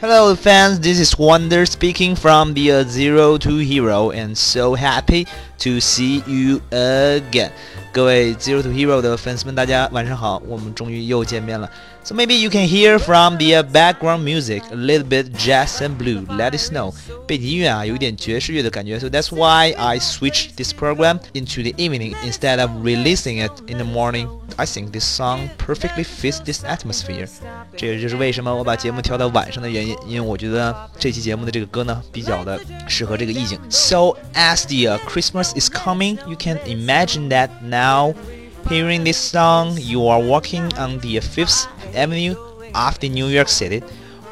Hello, fans. This is Wonder speaking from the uh, Zero to Hero, and so happy to see you again. 各位 Zero to Hero 的粉丝们，大家晚上好，我们终于又见面了。 So maybe you can hear from the background music a little bit jazz and blue. Let it snow. 背景音乐啊，有一点爵士乐的感觉。So that's why I switched this program into the evening instead of releasing it in the morning. I think this song perfectly fits this atmosphere. 这也就是为什么我把节目调到晚上的原因，因为我觉得这期节目的这个歌呢，比较的适合这个意境。So as the Christmas is coming, you can imagine that now. Hearing this song, you are walking on the Fifth Avenue of the New York City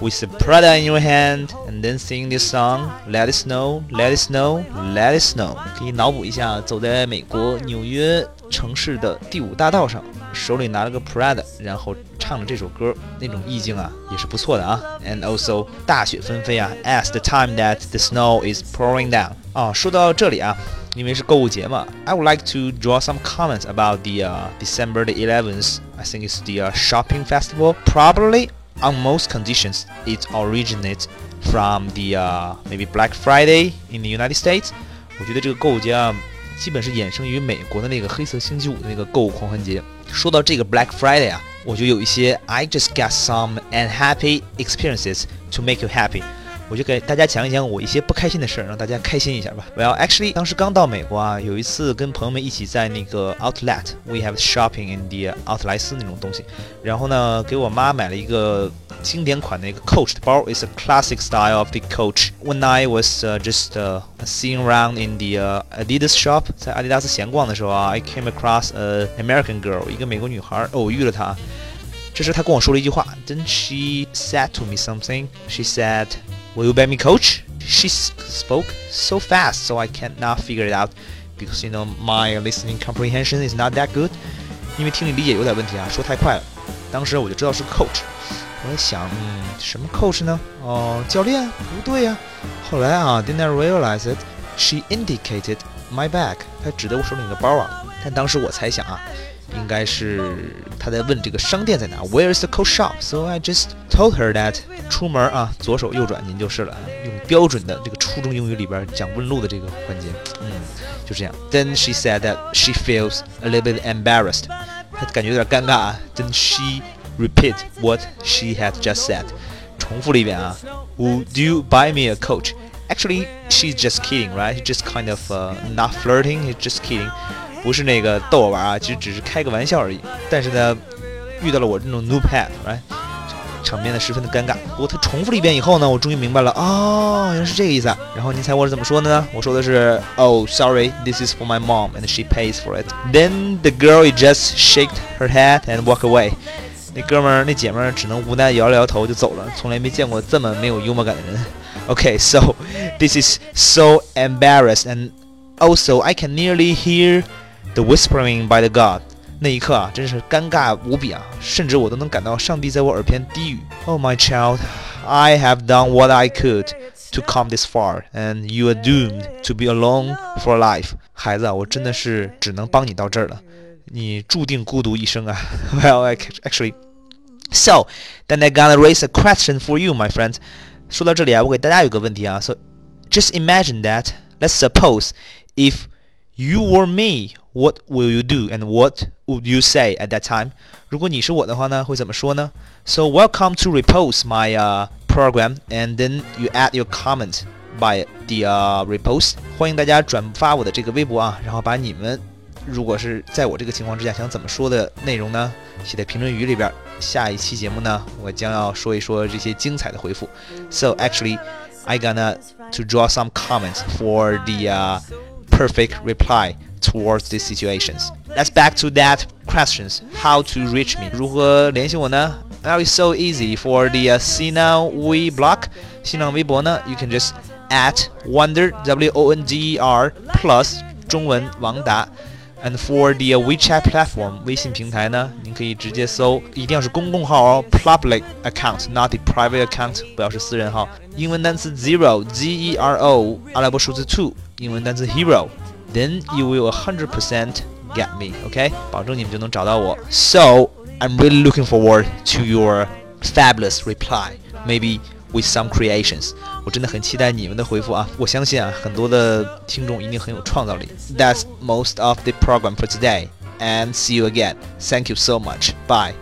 with a Prada in your hand and then sing this song Let it snow, let it snow, let it snow。可以脑补一下，走在美国纽约城市的第五大道上，手里拿了个 Prada，然后唱着这首歌，那种意境啊，也是不错的啊。And also 大雪纷飞啊，as the time that the snow is pouring down。啊，说到这里啊。 因为是购物节嘛，I would like to draw some comments about the uh, December the 11th. I think it's the uh, shopping festival. Probably on most conditions, it originates from the uh, maybe Black Friday in the United States. 我觉得这个购物节啊，基本是衍生于美国的那个黑色星期五的那个购物狂欢节。说到这个 Black Friday 啊，我就有一些 I just got some unhappy experiences to make you happy。 我就给大家讲一讲我一些不开心的事儿，让大家开心一下吧。Well, actually，当时刚到美国啊，有一次跟朋友们一起在那个 Outlet，we have shopping in the 奥特莱斯那种东西。然后呢，给我妈买了一个经典款的一个 Coach 的包，is a classic style of the Coach. When I was just uh, seeing around in the Adidas shop，在阿迪达斯闲逛的时候啊，I came across a American girl，一个美国女孩，偶遇了她。这时她跟我说了一句话，Then she said to me something. She said. Will you bet me, coach? She spoke so fast, so I cannot figure it out because you know my listening comprehension is not that good. 因为听力理解有点问题啊，说太快了。当时我就知道是 coach，我在想，嗯，什么 coach 呢？哦，教练？不对呀。后来啊，didn't I realize it? She indicated my bag，他指的我手里那个包啊。但当时我猜想啊。应该是他在问这个商店在哪，Where is the coat shop? So I just told her that 出门啊，左手右转您就是了。用标准的这个初中英语里边讲问路的这个环节，嗯，就这样。Then she said that she feels a little bit embarrassed，她感觉有点尴尬啊。Then she repeat what she had just said，重复了一遍啊。Would you buy me a coat? Actually, she's just kidding, right? She's just kind of not flirting. She's just kidding. 不是那个逗我玩啊，其实只是开个玩笑而已。但是呢，遇到了我这种 new pet，right，场面呢十分的尴尬。不过他重复了一遍以后呢，我终于明白了，哦，原来是这个意思。啊。然后您猜我是怎么说的呢？我说的是，Oh, sorry, this is for my mom, and she pays for it. Then the girl just shaked her head and walk away. 那哥们儿、那姐们儿只能无奈摇了摇头就走了。从来没见过这么没有幽默感的人。Okay, so this is so embarrassed, and also I can nearly hear. The whispering by the God，那一刻啊，真是尴尬无比啊，甚至我都能感到上帝在我耳边低语：“Oh my child, I have done what I could to come this far, and you are doomed to be alone for life。”孩子啊，我真的是只能帮你到这儿了，你注定孤独一生啊。Well, actually, so then I gotta raise a question for you, my friend。 说到这里啊，我给大家有个问题啊，So just imagine that. Let's suppose if you were me。what will you do and what would you say at that time? 如果你是我的话呢，会怎么说呢？So welcome to repost my uh, program and then you add your comment by the uh, repost。欢迎大家转发我的这个微博啊，然后把你们如果是在我这个情况之下想怎么说的内容呢， 写在评论语里边。下一期节目呢，我将要说一说这些精彩的回复。So actually, I gonna to draw some comments for the、uh, perfect reply towards these situations. Let's back to that questions. How to reach me? 如何联系我呢？Now so easy for the uh, Sina Weibo. 新浪微博呢，you can just at wonder w o n d e r plus 中文王达。And for the uh, WeChat platform 微信平台呢，您可以直接搜，一定要是公共号哦，public account，not the private account，不要是私人号。英文单词 zero z e r o，阿拉伯数字 two，英文单词 hero。then you will 100% get me. Okay? 保证你们就能找到我. So I'm really looking forward to your fabulous reply. Maybe with some creations。我真的很期待你们的回复啊！我相信啊，很多的听众一定很有创造力。That's most of the program for today, and see you again. Thank you so much. Bye.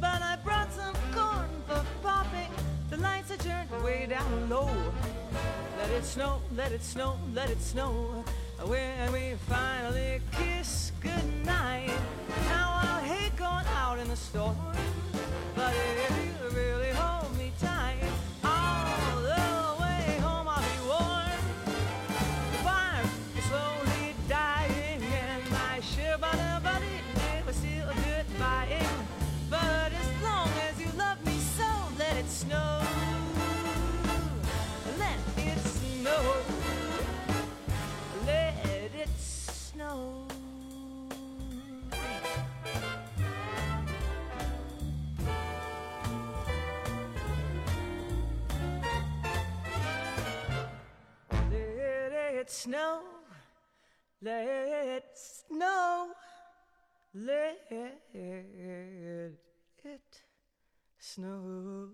But I brought some corn for popping. The lights are turned way down low. Let it snow, let it snow, let it snow. When we finally kiss goodnight, now I'll hate going out in the storm, snow, let snow, let it snow.